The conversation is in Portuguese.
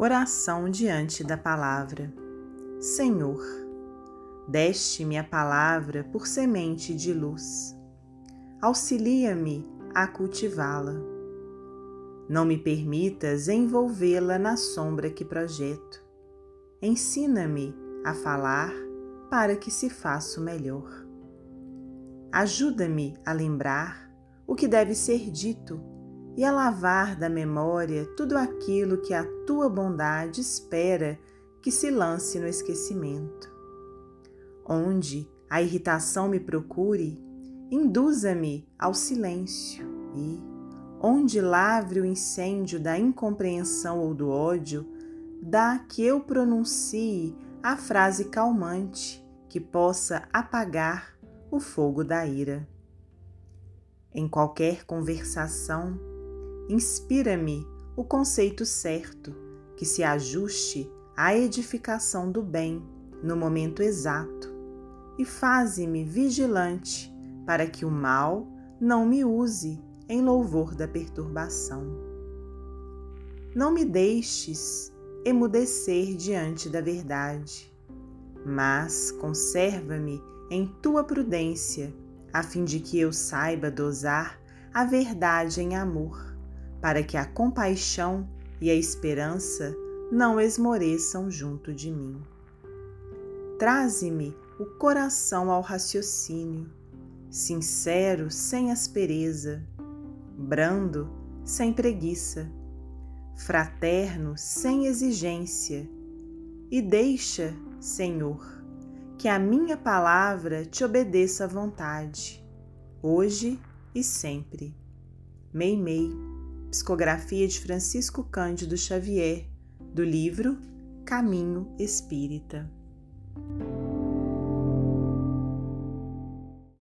Oração diante da palavra. Senhor, deste-me a palavra por semente de luz. Auxilia-me a cultivá-la. Não me permitas envolvê-la na sombra que projeto. Ensina-me a falar para que se faça melhor. Ajuda-me a lembrar o que deve ser dito e a lavar da memória tudo aquilo que a tua bondade espera que se lance no esquecimento. Onde a irritação me procure, induza-me ao silêncio e, onde lavre o incêndio da incompreensão ou do ódio, dá que eu pronuncie a frase calmante que possa apagar o fogo da ira. Em qualquer conversação, inspira-me o conceito certo que se ajuste à edificação do bem no momento exato e faze-me vigilante para que o mal não me use em louvor da perturbação. Não me deixes emudecer diante da verdade, mas conserva-me em tua prudência, a fim de que eu saiba dosar a verdade em amor para que a compaixão e a esperança não esmoreçam junto de mim. Traze-me o coração ao raciocínio, sincero sem aspereza, brando sem preguiça, fraterno sem exigência, e deixa, Senhor, que a minha palavra te obedeça à vontade, hoje e sempre. Meimei. Psicografia de Francisco Cândido Xavier, do livro Caminho Espírita.